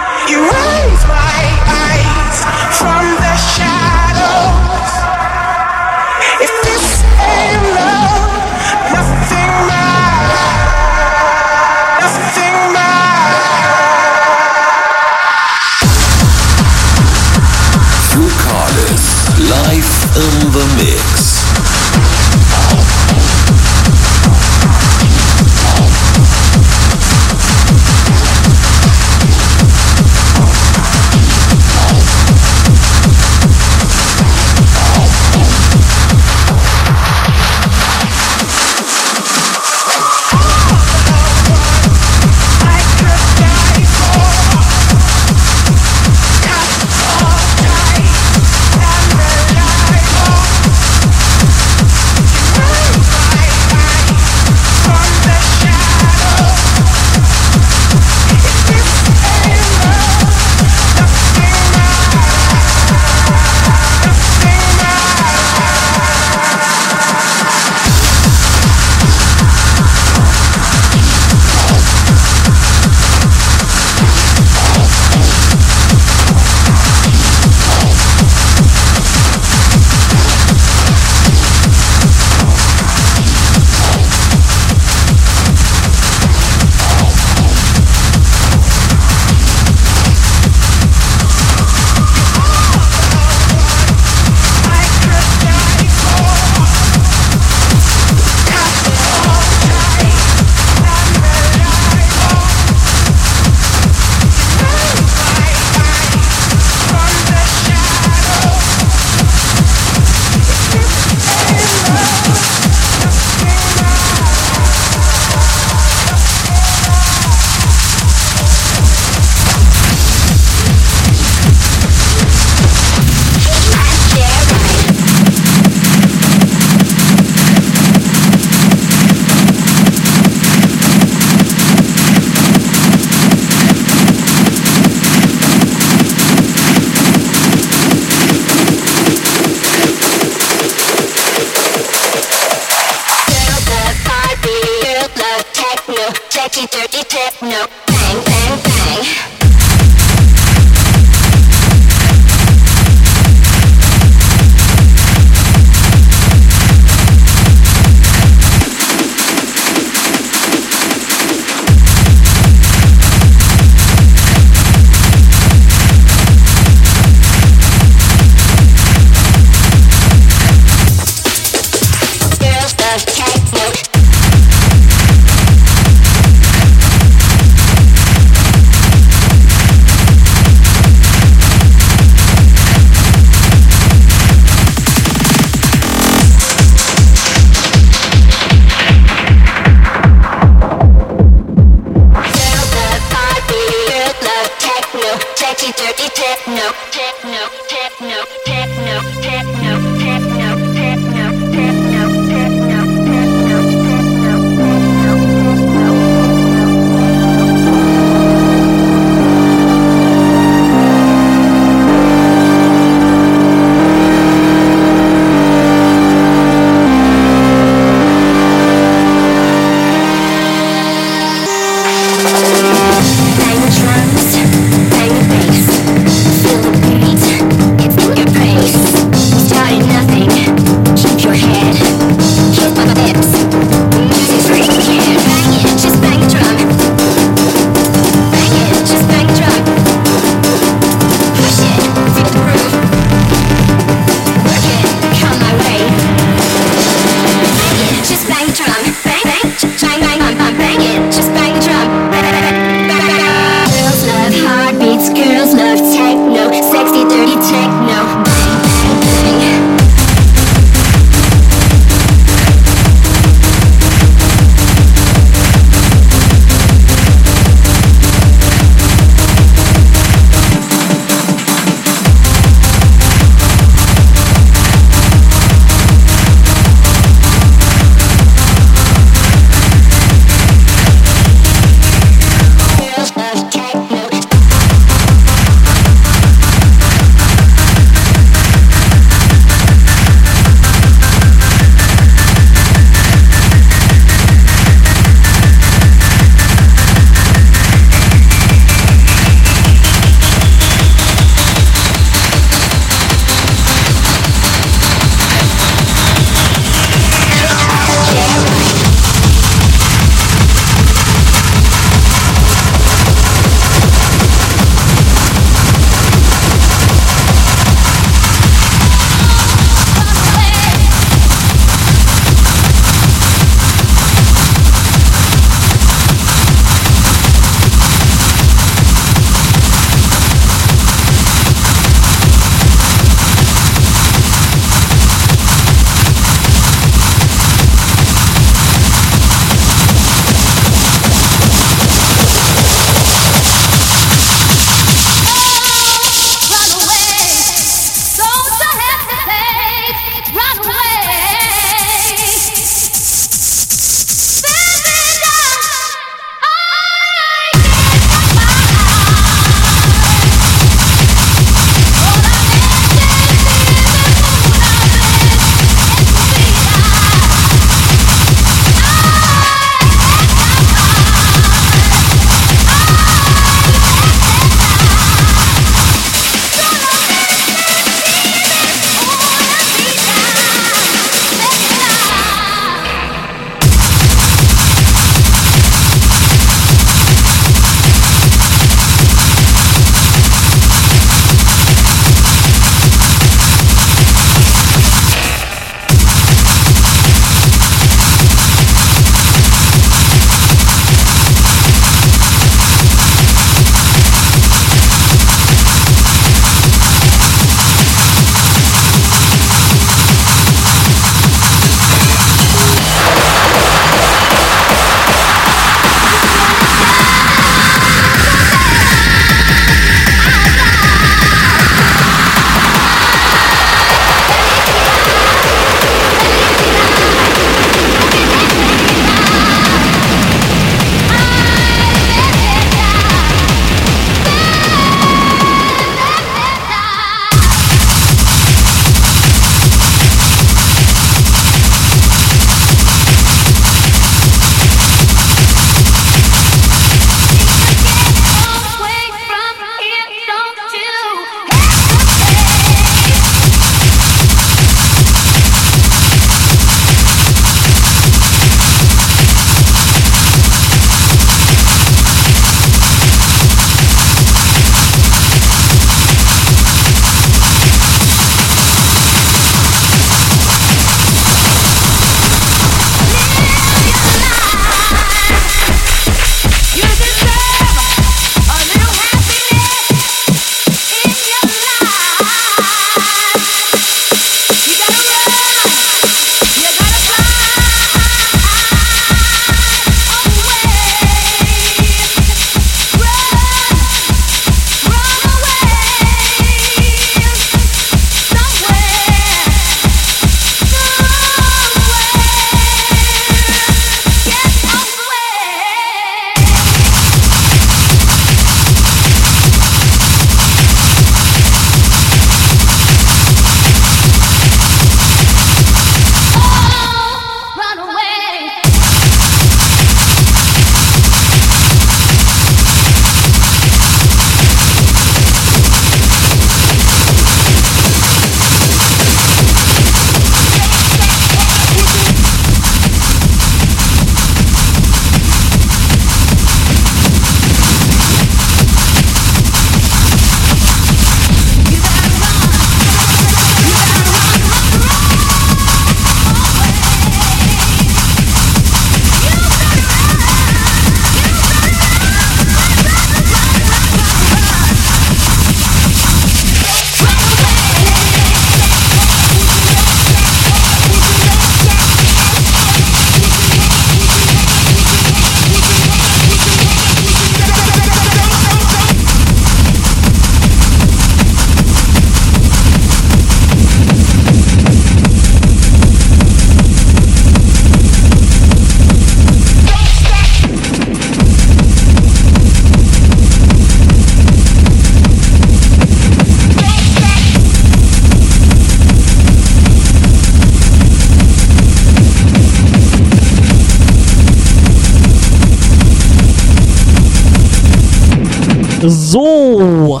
So.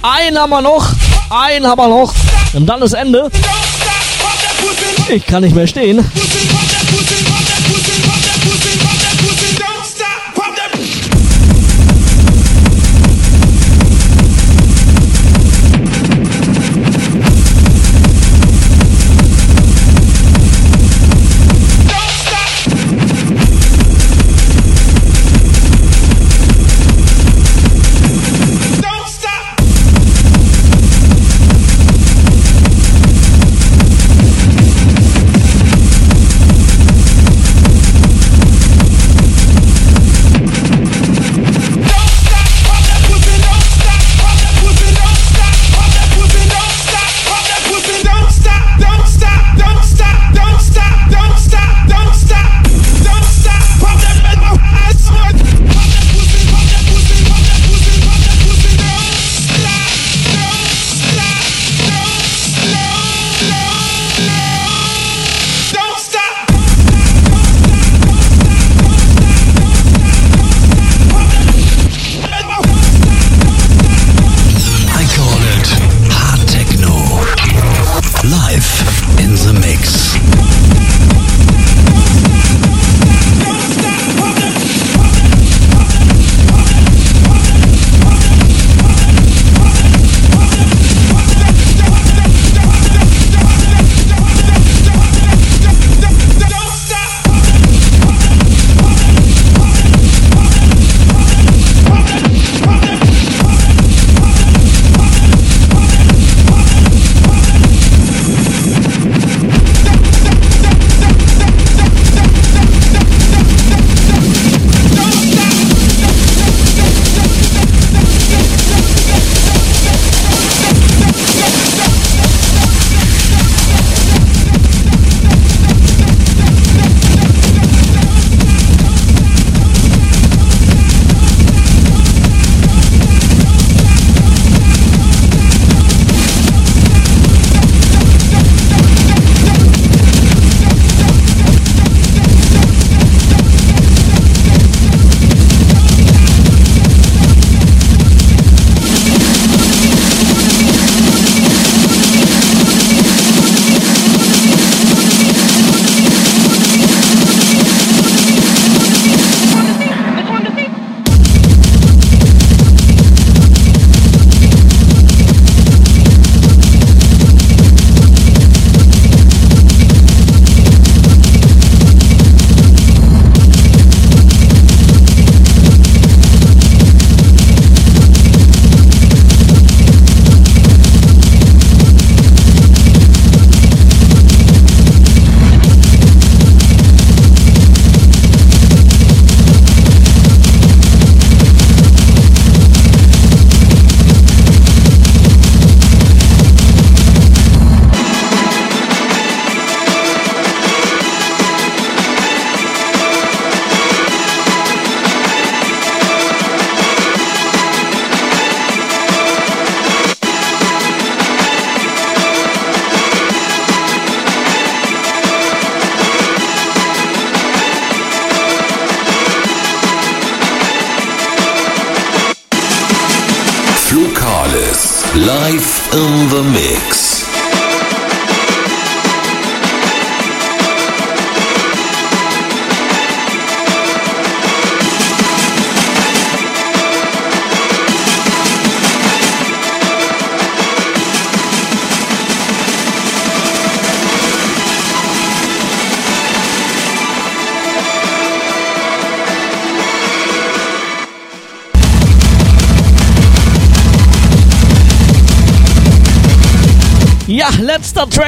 Einen haben wir noch. Einen haben wir noch. Und dann ist Ende. Ich kann nicht mehr stehen.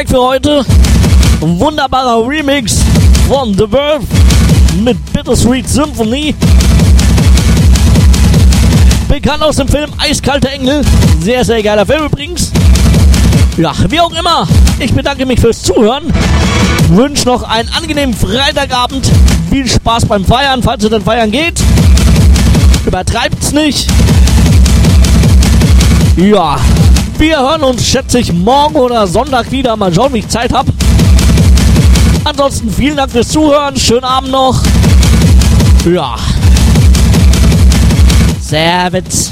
Track für heute. Ein wunderbarer Remix von The Verve mit Bittersweet Symphony. Bekannt aus dem Film Eiskalte Engel. Sehr, sehr geiler Film übrigens. Ja, wie auch immer. Ich bedanke mich fürs Zuhören. Wünsche noch einen angenehmen Freitagabend. Viel Spaß beim Feiern, falls ihr denn feiern geht. Übertreibt's nicht. Ja, wir hören uns, schätze ich, morgen oder Sonntag wieder. Mal schauen, wie ich Zeit habe. Ansonsten vielen Dank fürs Zuhören. Schönen Abend noch. Ja. Servus.